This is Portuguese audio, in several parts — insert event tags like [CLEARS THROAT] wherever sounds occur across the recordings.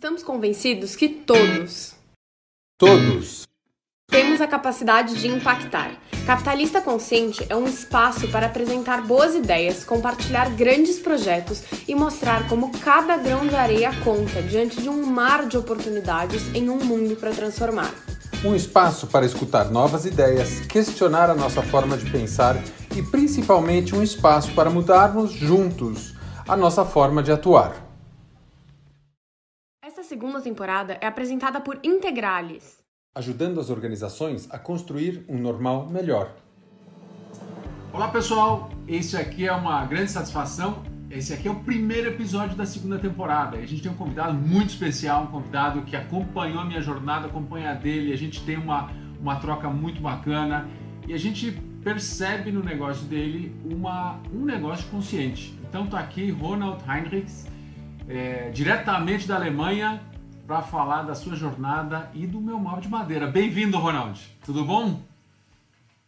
Estamos convencidos que todos, Todos. temos a capacidade de impactar. Capitalista Consciente é um espaço para apresentar boas ideias, compartilhar grandes projetos e mostrar como cada grão de areia conta diante de um mar de oportunidades em um mundo para transformar. Um espaço para escutar novas ideias, questionar a nossa forma de pensar e principalmente um espaço para mudarmos juntos a nossa forma de atuar. Segunda temporada é apresentada por Integralis. Ajudando as organizações a construir um normal melhor. Olá pessoal, esse aqui é uma grande satisfação. Esse aqui é o primeiro episódio da segunda temporada. A gente tem um convidado muito especial, um convidado que acompanhou a minha jornada, acompanha a dele. A gente tem uma, uma troca muito bacana e a gente percebe no negócio dele uma, um negócio consciente. Então tá aqui Ronald Heinrichs, é, diretamente da Alemanha, para falar da sua jornada e do meu mal de madeira. Bem-vindo, Ronald. Tudo bom?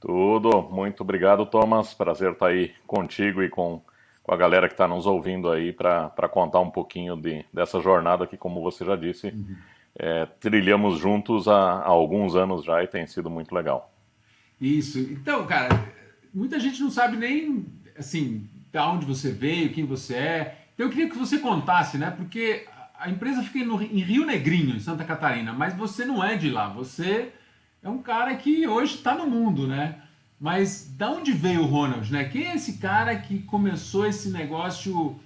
Tudo, muito obrigado, Thomas. Prazer estar aí contigo e com, com a galera que está nos ouvindo aí para contar um pouquinho de, dessa jornada que, como você já disse, uhum. é, trilhamos juntos há, há, alguns anos já e tem sido muito legal. Isso. Então, cara, muita gente não sabe nem assim de onde você veio, quem você é. Então, eu queria que você contasse, né? Porque a empresa fica em Rio Negrinho, em Santa Catarina, mas você não é de lá. Você é um cara que hoje está no mundo, né? Mas da onde veio o Ronald, né? Quem é esse cara que começou esse negócio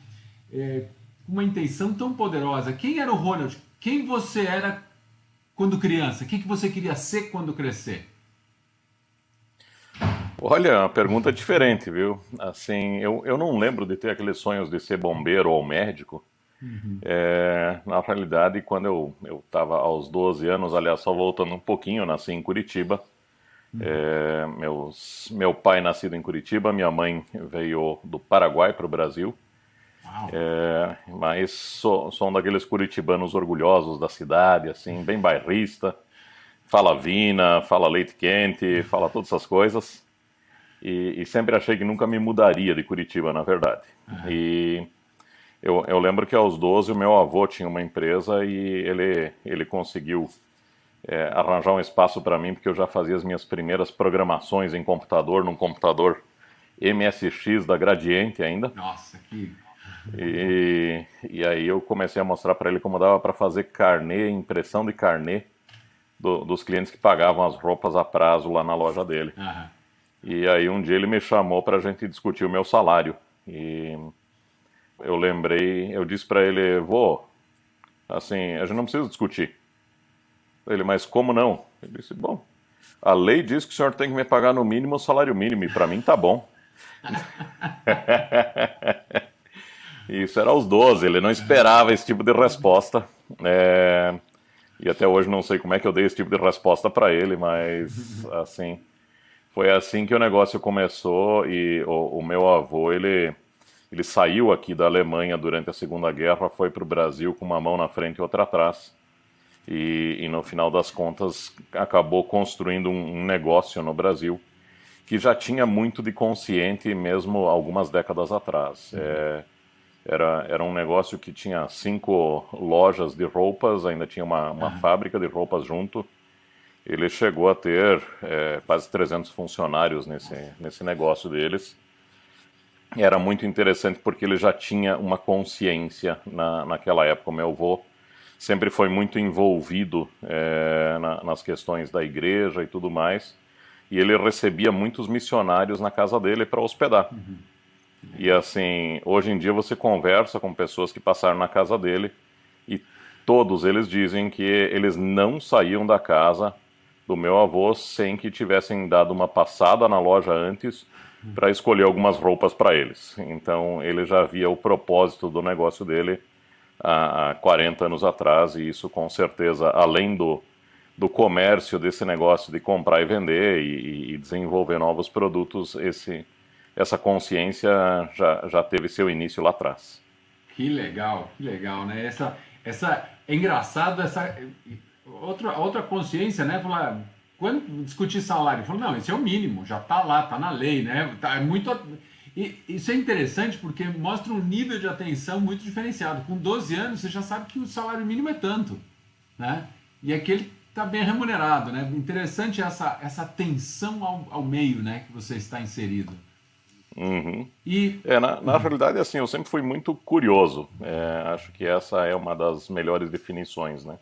é, com uma intenção tão poderosa? Quem era o Ronald? Quem você era quando criança? O que, que você queria ser quando crescer? Olha, a pergunta é diferente, viu? Assim, eu, eu não lembro de ter aqueles sonhos de ser bombeiro ou médico. Uhum. É, na realidade, quando eu estava aos 12 anos, aliás, só voltando um pouquinho, eu nasci em Curitiba. Uhum. É, meus, meu pai nascido em Curitiba, minha mãe veio do Paraguai para o Brasil. É, mas sou, sou um daqueles curitibanos orgulhosos da cidade, assim, bem bairrista. Fala vina, fala leite quente, fala todas essas coisas. E, e sempre achei que nunca me mudaria de Curitiba, na verdade. Uhum. E eu, eu, lembro que aos 12 o meu avô tinha uma empresa e ele, ele conseguiu é, arranjar um espaço para mim, porque eu já fazia as minhas primeiras programações em computador, num computador MSX da Gradiente ainda. Nossa, que. E, e aí eu comecei a mostrar para ele como dava para fazer carnê, impressão de carnê do, dos clientes que pagavam as roupas a prazo lá na loja dele. Uhum. E aí um dia ele me chamou para a gente discutir o meu salário. E eu lembrei, eu disse para ele, vô, assim, a gente não precisa discutir. Ele, mas como não? Ele disse, bom, a lei diz que o senhor tem que me pagar no mínimo o salário mínimo, e para mim tá bom. [LAUGHS] Isso era aos 12, ele não esperava esse tipo de resposta. É... E até hoje não sei como é que eu dei esse tipo de resposta para ele, mas assim, foi assim que o negócio começou e o, o meu avô, ele ele saiu aqui da Alemanha durante a Segunda Guerra, foi para o Brasil com uma mão na frente e outra atrás. E, e no final das contas acabou construindo um, um, negócio no Brasil que já tinha muito de consciente mesmo algumas décadas atrás. Uhum. É, era, era um negócio que tinha cinco lojas de roupas, ainda tinha uma, uma uhum. fábrica de roupas junto. Ele chegou a ter é, quase 300 funcionários nesse, nesse negócio deles era muito interessante porque ele já tinha uma consciência na, naquela época. O meu avô sempre foi muito envolvido é, na, nas questões da igreja e tudo mais, e ele recebia muitos missionários na casa dele para hospedar. Uhum. E assim, hoje em dia você conversa com pessoas que passaram na casa dele e todos eles dizem que eles não saíam da casa do meu avô sem que tivessem dado uma passada na loja antes para escolher algumas roupas para eles. Então ele já via o propósito do negócio dele há, há 40 anos atrás, e isso com certeza, além do, do comércio desse negócio de comprar e vender e, e desenvolver novos produtos, esse, essa consciência já, já teve seu início lá atrás. Que legal, que legal, né? Essa, essa, é engraçado essa outra, outra consciência, né? Falar, quando discutir salário, falou, não, esse é o mínimo, já está lá, está na lei, né? Tá, é muito... E isso é interessante porque mostra um nível de atenção muito diferenciado. Com 12 anos, você já sabe que o salário mínimo é tanto, né? E aquele está bem remunerado, né? Interessante essa, essa atenção ao, ao meio, né, que você está inserido. Uhum. E... É, na, na uhum. realidade, assim, eu sempre fui muito curioso. É, acho que essa é uma das melhores definições, né?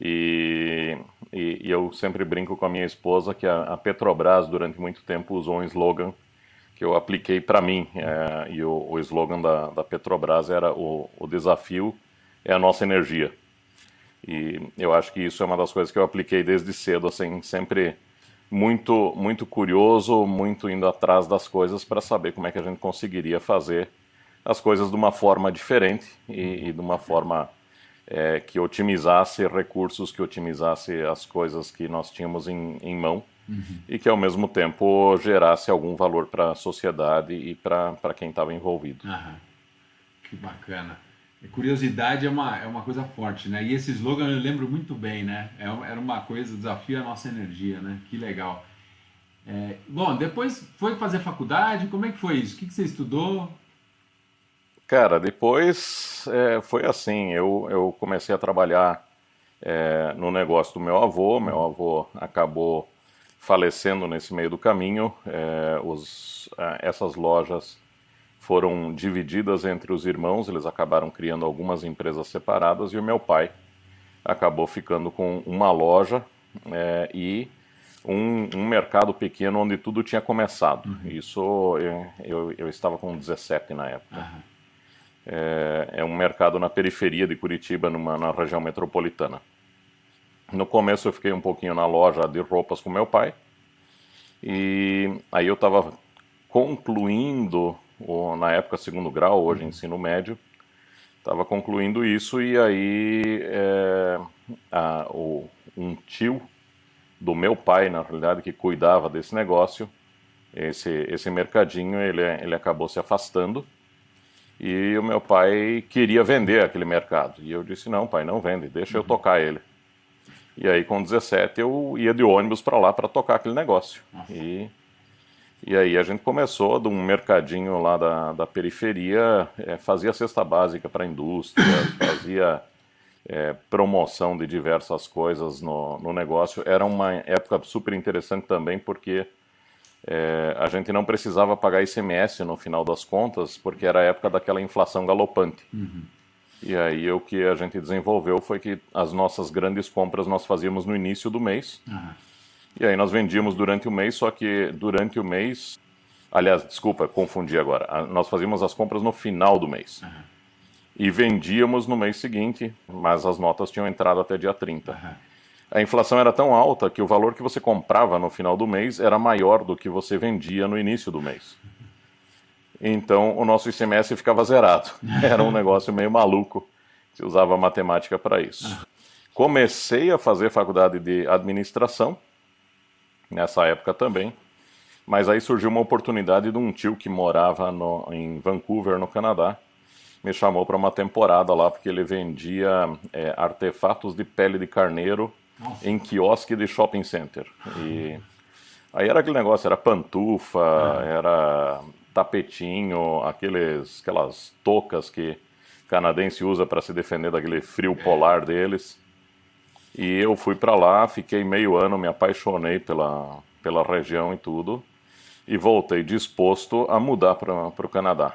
E, e, e, eu sempre brinco com a minha esposa que a, a, Petrobras, durante muito tempo, usou um slogan que eu apliquei para mim. É, e o, o slogan da, da, Petrobras era: o, o desafio é a nossa energia. E eu acho que isso é uma das coisas que eu apliquei desde cedo, assim, sempre muito, muito curioso, muito indo atrás das coisas para saber como é que a gente conseguiria fazer as coisas de uma forma diferente e, e de uma forma é, que otimizasse recursos, que otimizasse as coisas que nós tínhamos em, em mão uhum. e que ao mesmo tempo gerasse algum valor para a sociedade e para quem estava envolvido. Aham. Que bacana. Curiosidade é uma, é uma coisa forte, né? E esse slogan eu lembro muito bem, né? É era uma coisa, desafio a nossa energia, né? Que legal. É, bom, depois foi fazer faculdade, como é que foi isso? O que, que você estudou? Cara, depois é, foi assim, eu, eu comecei a trabalhar é, no negócio do meu avô, meu avô acabou falecendo nesse meio do caminho, é, os, é, essas lojas foram divididas entre os irmãos, eles acabaram criando algumas empresas separadas e o meu pai acabou ficando com uma loja é, e um, um, mercado pequeno onde tudo tinha começado. Uhum. Isso eu, eu, eu, estava com 17 na época. Uhum. É, é, um mercado na periferia de Curitiba, numa, na região metropolitana. No começo eu fiquei um pouquinho na loja de roupas com meu pai. E aí eu estava concluindo ou, na época segundo grau, hoje ensino médio, estava concluindo isso e aí é, a, o, um tio do meu pai, na realidade, que cuidava desse negócio, esse, esse mercadinho, ele, ele acabou se afastando e o meu pai queria vender aquele mercado. E eu disse: não, pai, não vende, deixa eu uhum. tocar ele. E aí, com 17, eu ia de ônibus para lá para tocar aquele negócio. E e aí a gente começou de um mercadinho lá da, da periferia, é, fazia cesta básica para a indústria, [COUGHS] fazia é, promoção de diversas coisas no, no negócio. Era uma época super interessante também porque é, a gente não precisava pagar ICMS no final das contas, porque era a época daquela inflação galopante. Uhum. E aí o que a gente desenvolveu foi que as nossas grandes compras nós fazíamos no início do mês. Uhum e aí nós vendíamos durante o mês, só que durante o mês. Aliás, desculpa, confundi agora. Nós fazíamos as compras no final do mês. Uhum. E vendíamos no mês seguinte, mas as notas tinham entrado até dia 30. A inflação era tão alta que o valor que você comprava no final do mês era maior do que você vendia no início do mês. Então o nosso ICMS ficava zerado. [LAUGHS] Era um negócio meio maluco. Se usava matemática para isso. Comecei a fazer faculdade de administração nessa época também. Mas aí surgiu uma oportunidade de um tio que morava no, em Vancouver, no Canadá, me chamou para uma temporada lá porque ele vendia é, artefatos de pele de carneiro Nossa. em quiosque de shopping center. E aí era aquele negócio, era pantufa, é. era tapetinho, aqueles, aquelas toucas que canadense usa para se defender daquele frio polar deles. E eu fui para lá, fiquei meio ano, me apaixonei pela, pela região e tudo, e voltei disposto a mudar para o Canadá.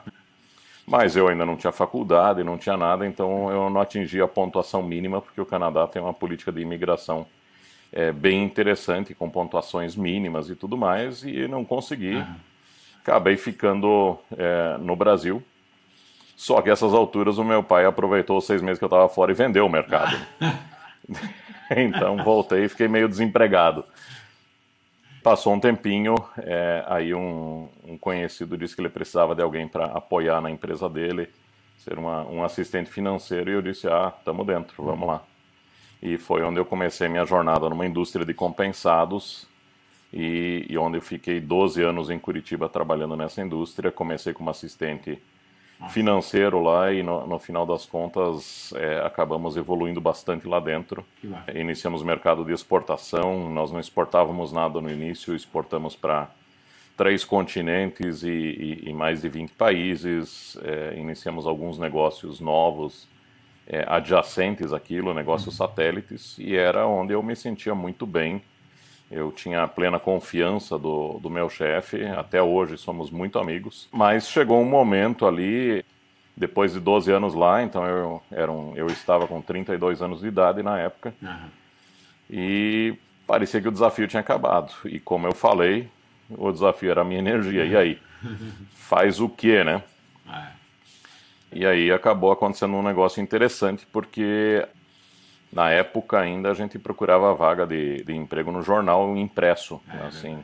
Mas eu ainda não tinha faculdade, não tinha nada, então eu não atingi a pontuação mínima, porque o Canadá tem uma política de imigração é, bem interessante, com pontuações mínimas e tudo mais, e não consegui. Acabei ficando é, no Brasil. Só que essas alturas o meu pai aproveitou os seis meses que eu estava fora e vendeu o mercado. [LAUGHS] então voltei e fiquei meio desempregado. Passou um tempinho, é, aí um, um, conhecido disse que ele precisava de alguém para apoiar na empresa dele, ser uma, um assistente financeiro, e eu disse: Ah, estamos dentro, vamos lá. E foi onde eu comecei minha jornada numa indústria de compensados, e, e onde eu fiquei 12 anos em Curitiba trabalhando nessa indústria. Comecei como assistente financeiro lá e no, no final das contas é, acabamos evoluindo bastante lá dentro. Iniciamos o mercado de exportação, nós não exportávamos nada no início, exportamos para três continentes e, e, e mais de 20 países. É, iniciamos alguns negócios novos é, adjacentes àquilo, negócios uhum. satélites, e era onde eu me sentia muito bem. Eu tinha plena confiança do, do meu chefe, até hoje somos muito amigos. Mas chegou um momento ali, depois de 12 anos lá, então eu, era um, eu estava com 32 anos de idade na época, uhum. e parecia que o desafio tinha acabado. E como eu falei, o desafio era a minha energia. E aí? [LAUGHS] Faz o quê, né? É. E aí acabou acontecendo um negócio interessante, porque na época ainda a gente procurava vaga de, de emprego no jornal impresso. É, assim,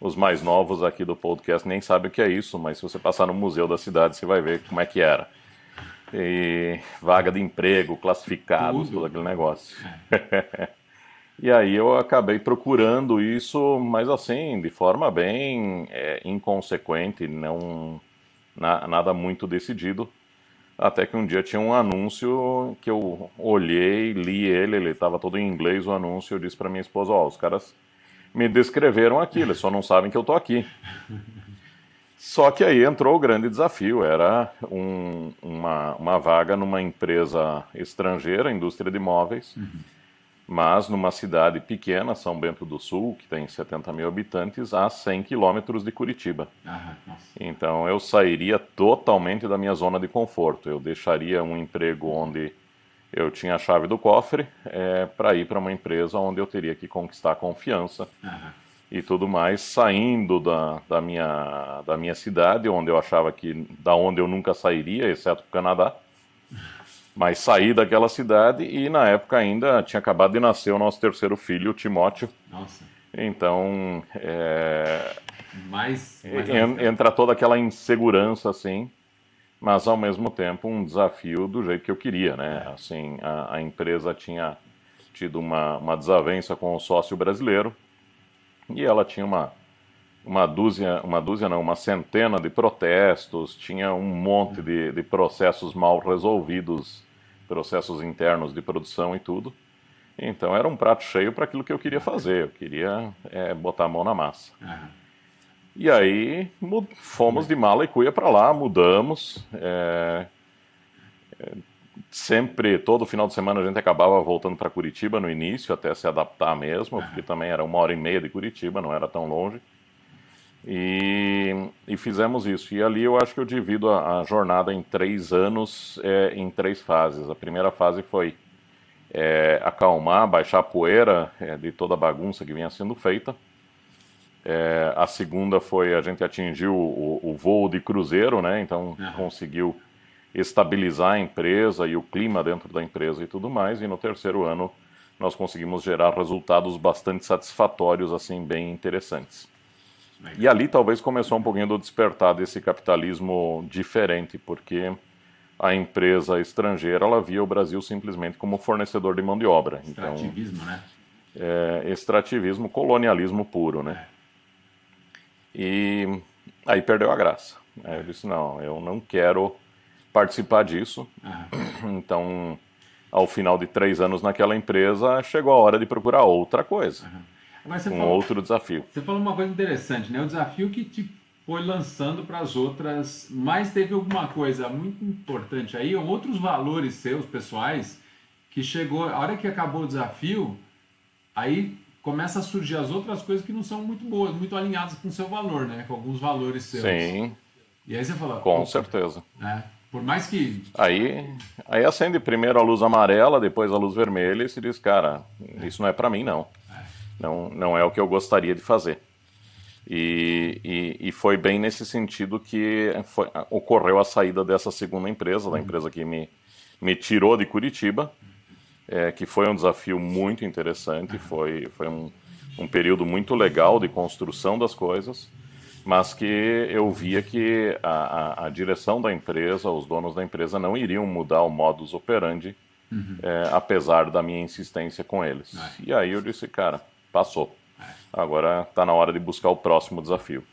os mais novos aqui do podcast nem sabem o que é isso, mas se você passar no museu da cidade, você vai ver como é que era. E vaga de emprego, classificados, todo aquele negócio. É. [LAUGHS] E aí eu acabei procurando isso, mas assim, de forma bem é, inconsequente, não na, nada muito decidido. Até que um dia tinha um anúncio que eu olhei, li ele, ele estava todo em inglês o anúncio, eu disse para minha esposa, ó, oh, os caras me descreveram aqui, eles só não sabem que eu tô aqui. [LAUGHS] Só que aí entrou o grande desafio, era um, uma, uma vaga numa empresa estrangeira, indústria de imóveis, uhum mas numa cidade pequena, São Bento do Sul, que tem 70 mil habitantes, a 100 quilômetros de Curitiba. Ah, então eu sairia totalmente da minha zona de conforto. Eu deixaria um emprego onde eu tinha a chave do cofre é, para ir para uma empresa onde eu teria que conquistar confiança e tudo mais, saindo da, da, minha, da minha cidade, onde eu achava que da onde eu nunca sairia, exceto o Canadá [LAUGHS] mas saí daquela cidade e na época ainda tinha acabado de nascer o nosso terceiro filho, o Timóteo. Nossa. Então, é, mais, mais entra toda aquela insegurança assim, mas ao mesmo tempo um desafio do jeito que eu queria, né? É. Assim, a, a, empresa tinha tido uma, uma desavença com o sócio brasileiro e ela tinha uma uma dúzia, uma dúzia não, uma centena de protestos, tinha um monte de, de processos mal resolvidos processos internos de produção e tudo. Então era um prato cheio para aquilo que eu queria fazer. Eu queria é, botar a mão na massa. Uhum. E aí fomos de mala e cuia para lá, mudamos. É, é, sempre, todo final de semana a gente acabava voltando para Curitiba no início, até se adaptar mesmo, porque também era uma hora e meia de Curitiba, não era tão longe. E, e, fizemos isso. E ali eu acho que eu divido a, a jornada em três anos, é, em três fases. A primeira fase foi é, acalmar, baixar a poeira é, de toda a bagunça que vinha sendo feita. É, a segunda foi a gente atingiu o, o, voo de cruzeiro, né? Então uhum. conseguiu estabilizar a empresa e o clima dentro da empresa e tudo mais. E no terceiro ano nós conseguimos gerar resultados bastante satisfatórios, assim, bem interessantes. E ali talvez começou um pouquinho do despertar desse capitalismo diferente, porque a empresa estrangeira ela via o Brasil simplesmente como fornecedor de mão de obra. Então, extrativismo, então, né? É, extrativismo, colonialismo puro, né? E aí perdeu a graça. Aí eu disse, não, eu não quero participar disso. [CLEARS THROAT] Então, ao final de três anos naquela empresa, chegou a hora de procurar outra coisa um falou, outro desafio. Você falou uma coisa interessante, né? O desafio que te foi lançando para as outras, mas teve alguma coisa muito importante aí, outros valores seus pessoais que chegou, a hora que acabou o desafio, aí começa a surgir as outras coisas que não são muito boas, muito alinhadas com o seu valor, né? Com alguns valores seus. Sim. E aí você fala. Com certeza. É, por mais que. Aí, aí acende primeiro a luz amarela, depois a luz vermelha e se diz, cara, isso não é para mim não. Não, não é o que eu gostaria de fazer. E, e, e foi bem nesse sentido que foi, ocorreu a saída dessa segunda empresa, da empresa que me, me tirou de Curitiba, é, que foi um desafio muito interessante, foi, foi um, um período muito legal de construção das coisas, mas que eu via que a, a, a direção da empresa, os donos da empresa, não iriam mudar o modus operandi, uhum. é, apesar da minha insistência com eles. E aí eu disse, cara, passou. Agora está na hora de buscar o próximo desafio.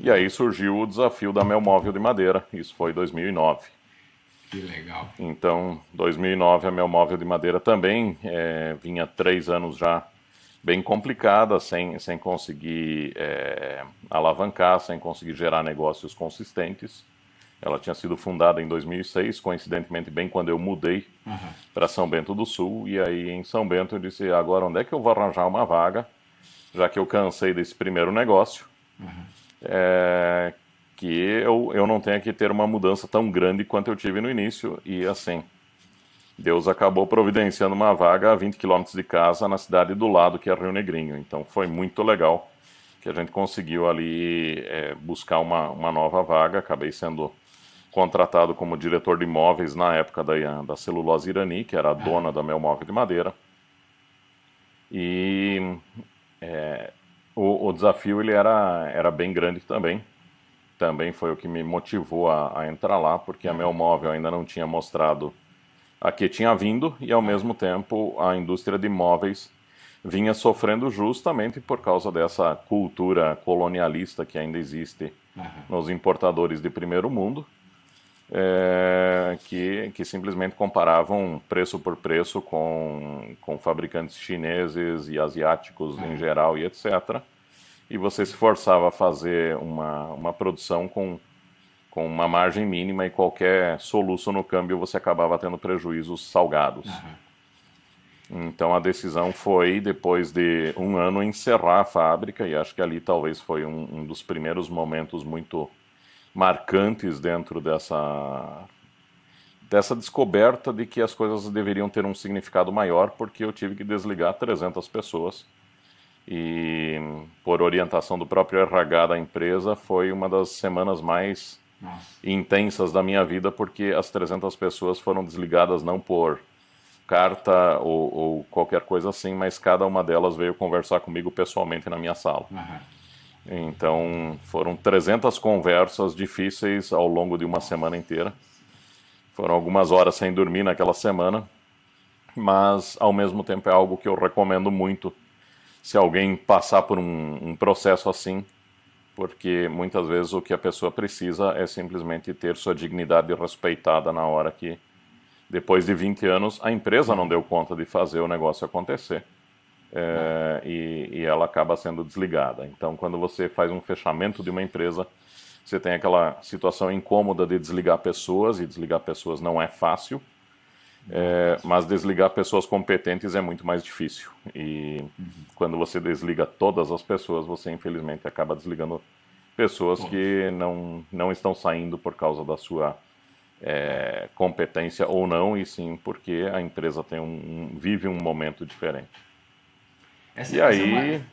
E aí surgiu o desafio da Mel Móvel de Madeira, isso foi em 2009. Que legal. Então, 2009 a Mel Móvel de Madeira também é, vinha três anos já bem complicada, sem, sem conseguir é, alavancar, sem conseguir gerar negócios consistentes. Ela tinha sido fundada em 2006, coincidentemente bem quando eu mudei uhum. para São Bento do Sul. E aí em São Bento eu disse: agora onde é que eu vou arranjar uma vaga, já que eu cansei desse primeiro negócio, uhum. é, que eu, eu não tenha que ter uma mudança tão grande quanto eu tive no início. E assim, Deus acabou providenciando uma vaga a 20 quilômetros de casa na cidade do lado, que é Rio Negrinho. Então foi muito legal que a gente conseguiu ali é, buscar uma, uma nova vaga. Acabei sendo contratado como diretor de imóveis na época da, da celulose Irani, que era a dona da Meu Móvel de Madeira. E é, o, o, desafio ele era, era bem grande também. Também foi o que me motivou a, a entrar lá, porque a Meu Móvel ainda não tinha mostrado a que tinha vindo e, ao mesmo tempo, a indústria de imóveis vinha sofrendo justamente por causa dessa cultura colonialista que ainda existe uhum. nos importadores de primeiro mundo é, que, que simplesmente comparavam preço por preço com, com fabricantes chineses e asiáticos em geral e etc. E você se forçava a fazer uma, uma produção com, com uma margem mínima e qualquer soluço no câmbio você acabava tendo prejuízos salgados. Uhum. Então a decisão foi, depois de um ano, encerrar a fábrica, e acho que ali talvez foi um, um dos primeiros momentos muito marcantes dentro dessa dessa descoberta de que as coisas deveriam ter um significado maior, porque eu tive que desligar 300 pessoas. E por orientação do próprio RH da empresa, foi uma das semanas mais Nossa. intensas da minha vida, porque as 300 pessoas foram desligadas não por carta ou, ou, qualquer coisa assim, mas cada uma delas veio conversar comigo pessoalmente na minha sala. Uhum. Então, foram 300 conversas difíceis ao longo de uma semana inteira. Foram algumas horas sem dormir naquela semana, mas ao mesmo tempo é algo que eu recomendo muito se alguém passar por um, um processo assim, porque muitas vezes o que a pessoa precisa é simplesmente ter sua dignidade respeitada na hora que, depois de 20 anos, a empresa não deu conta de fazer o negócio acontecer é, e, e, ela acaba sendo desligada. Então, quando você faz um fechamento de uma empresa, você tem aquela situação incômoda de desligar pessoas, e desligar pessoas não é fácil, é, mas desligar pessoas competentes é muito mais difícil. E uhum. quando você desliga todas as pessoas, você infelizmente acaba desligando pessoas que não, não estão saindo por causa da sua é, competência ou não, e sim porque a empresa tem um, vive um momento diferente. Essa, e essa aí. É uma,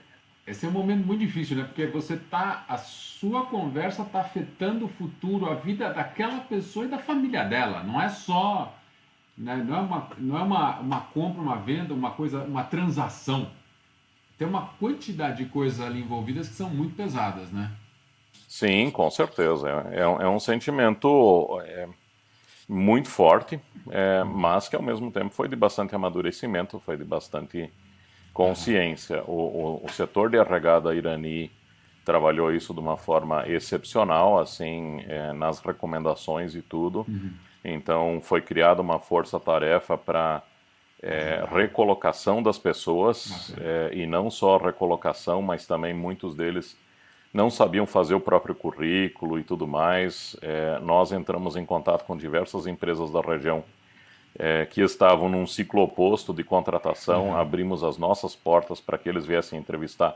esse é um momento muito difícil, né? Porque você tá. A sua conversa está afetando o futuro, a vida daquela pessoa e da família dela. Não é só. Né? Não é, uma, não é uma, uma compra, uma venda, uma coisa, uma transação. Tem uma quantidade de coisas ali envolvidas que são muito pesadas, né? Sim, com certeza. É, é, um, é um sentimento é, muito forte, é, mas que ao mesmo tempo foi de bastante amadurecimento, foi de bastante consciência. O, o, o, setor de RH da Irani trabalhou isso de uma forma excepcional, assim, é, nas recomendações e tudo. Uhum. Então, foi criada uma força-tarefa para é, recolocação das pessoas, é, e não só recolocação, mas também muitos deles não sabiam fazer o próprio currículo e tudo mais. É, nós entramos em contato com diversas empresas da região é, que estavam num ciclo oposto de contratação, uhum. abrimos as nossas portas para que eles viessem entrevistar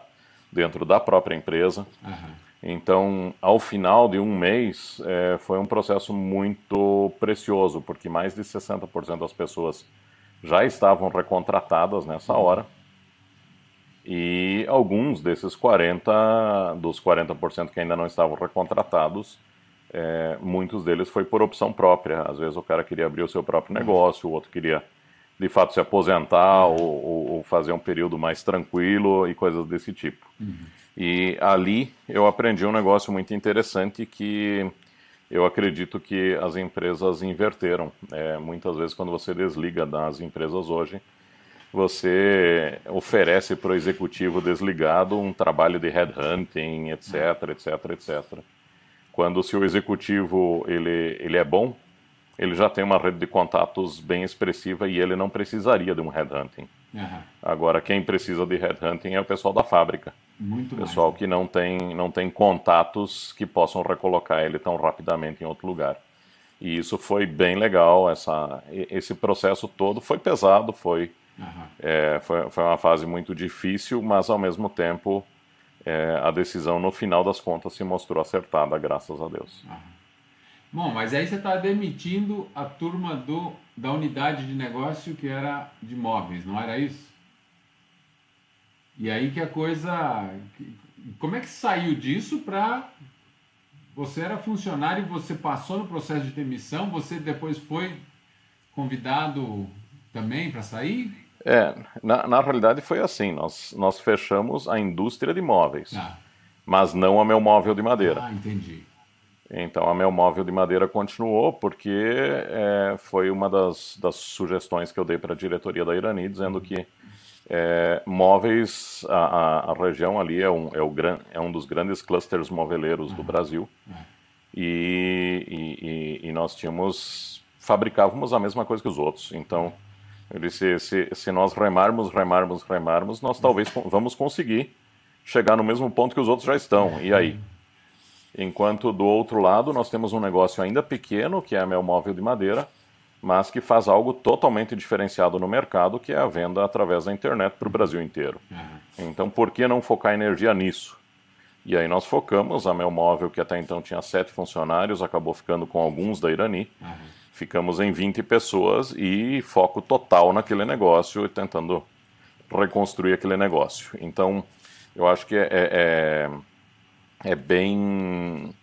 dentro da própria empresa. Uhum. Então, ao final de um mês, é, foi um processo muito precioso, porque mais de 60% das pessoas já estavam recontratadas nessa hora. E alguns desses 40, dos 40% que ainda não estavam recontratados, é, muitos deles foi por opção própria. Às vezes o cara queria abrir o seu próprio negócio, o outro queria de fato se aposentar ou, ou fazer um período mais tranquilo e coisas desse tipo. Uhum. E ali eu aprendi um negócio muito interessante que eu acredito que as empresas inverteram. É, muitas vezes quando você desliga das empresas hoje, você oferece para o executivo desligado um trabalho de headhunting, etc, etc, etc. Quando se o executivo ele, ele é bom, ele já tem uma rede de contatos bem expressiva e ele não precisaria de um headhunting. Uhum. Agora, quem precisa de headhunting é o pessoal da fábrica. Muito pessoal mais. que não tem, não tem contatos que possam recolocar ele tão rapidamente em outro lugar. E isso foi bem legal, essa, esse processo todo foi pesado, foi, uhum. é, foi, foi uma fase muito difícil, mas ao mesmo tempo é, a decisão no final das contas se mostrou acertada, graças a Deus. Bom, mas aí você está demitindo a turma do, da unidade de negócio que era de móveis, não era isso? E aí que a coisa. Como é que saiu disso para. Você era funcionário você passou no processo de demissão, você depois foi convidado também para sair? É, na, na realidade foi assim, nós, nós fechamos a indústria de móveis, ah. mas não a meu móvel de madeira. Ah, entendi. Então a meu móvel de madeira continuou porque é, foi uma das, das sugestões que eu dei para a diretoria da Irani, dizendo que é, móveis, a, a, região ali é um, é, o gran, é um dos grandes clusters moveleiros do Brasil. E, e, e, nós tínhamos, fabricávamos a mesma coisa que os outros. Então, eu disse, se, se nós remarmos, remarmos, remarmos, nós talvez vamos conseguir chegar no mesmo ponto que os outros já estão. E aí? Enquanto do outro lado nós temos um negócio ainda pequeno, que é a meu móvel de madeira, mas que faz algo totalmente diferenciado no mercado, que é a venda através da internet para o Brasil inteiro. Uhum. Então, por que não focar energia nisso? E aí nós focamos, a meu móvel, que até então tinha sete funcionários, acabou ficando com alguns da Irani. Uhum ficamos em 20 pessoas e foco total naquele negócio e tentando reconstruir aquele negócio. Então, eu acho que é, é, é, é bem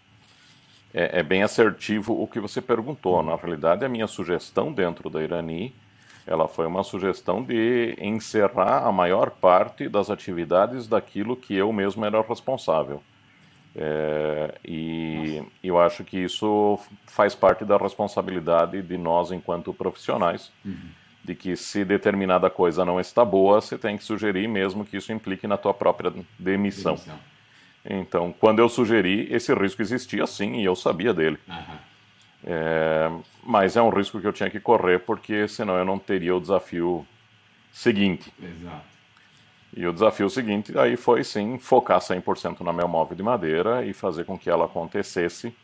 é, é, bem assertivo o que você perguntou. Na realidade, a minha sugestão dentro da Irani, ela foi uma sugestão de encerrar a maior parte das atividades daquilo que eu mesmo era responsável. É, e eu acho que isso faz parte da responsabilidade de nós enquanto profissionais, uhum. de que se determinada coisa não está boa, você tem que sugerir mesmo que isso implique na tua própria demissão. demissão. Então, quando eu sugeri, esse risco existia sim e eu sabia dele. Uhum. É, mas é um risco que eu tinha que correr porque senão eu não teria o desafio seguinte. Exato. E o desafio seguinte aí foi sim focar 100% na meu móvel de madeira e fazer com que ela acontecesse.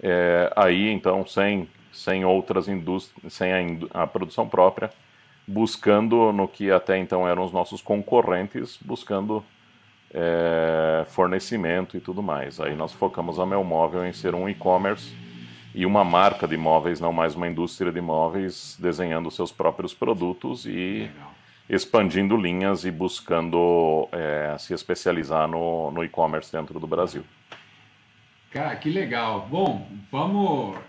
É, aí então sem, sem outras indústrias, sem a, a, produção própria, buscando no que até então eram os nossos concorrentes, buscando é, fornecimento e tudo mais. Aí nós focamos a meu móvel em ser um e-commerce e uma marca de móveis, não mais uma indústria de móveis, desenhando seus próprios produtos e Legal expandindo linhas e buscando é, se especializar no, no e-commerce dentro do Brasil. Cara, que legal. Bom, vamos. O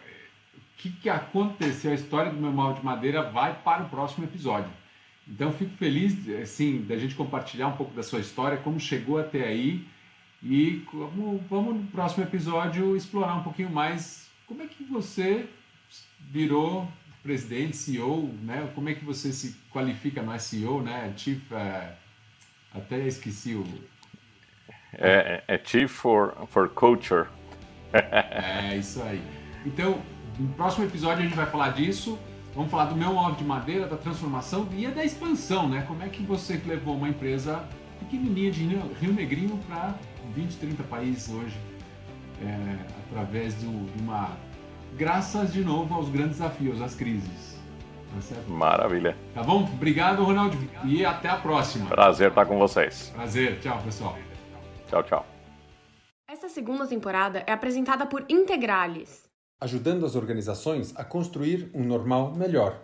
que, que aconteceu? A história do meu mal de madeira vai para o próximo episódio. Então, fico feliz, assim, da gente compartilhar um pouco da sua história, como chegou até aí e como, vamos no próximo episódio explorar um pouquinho mais como é que você virou presidente, CEO, né? Como é que você se qualifica no SEO, né? Chief, uh, até esqueci o... É, é, é Chief for, for Culture. é, isso aí. Então, no próximo episódio a gente vai falar disso. Vamos falar do meu móvel de madeira, da transformação e da expansão, né? Como é que você levou uma empresa pequenininha de Rio Negrinho para 20, 30 países hoje, é, através do, de uma graças de novo aos grandes desafios, às crises. Tá Maravilha. Tá bom? Obrigado, Ronaldo. E até a próxima. Prazer estar com vocês. Prazer. Tchau, pessoal. Tchau, tchau. Esta segunda temporada é apresentada por Integrales ajudando as organizações a construir um normal melhor.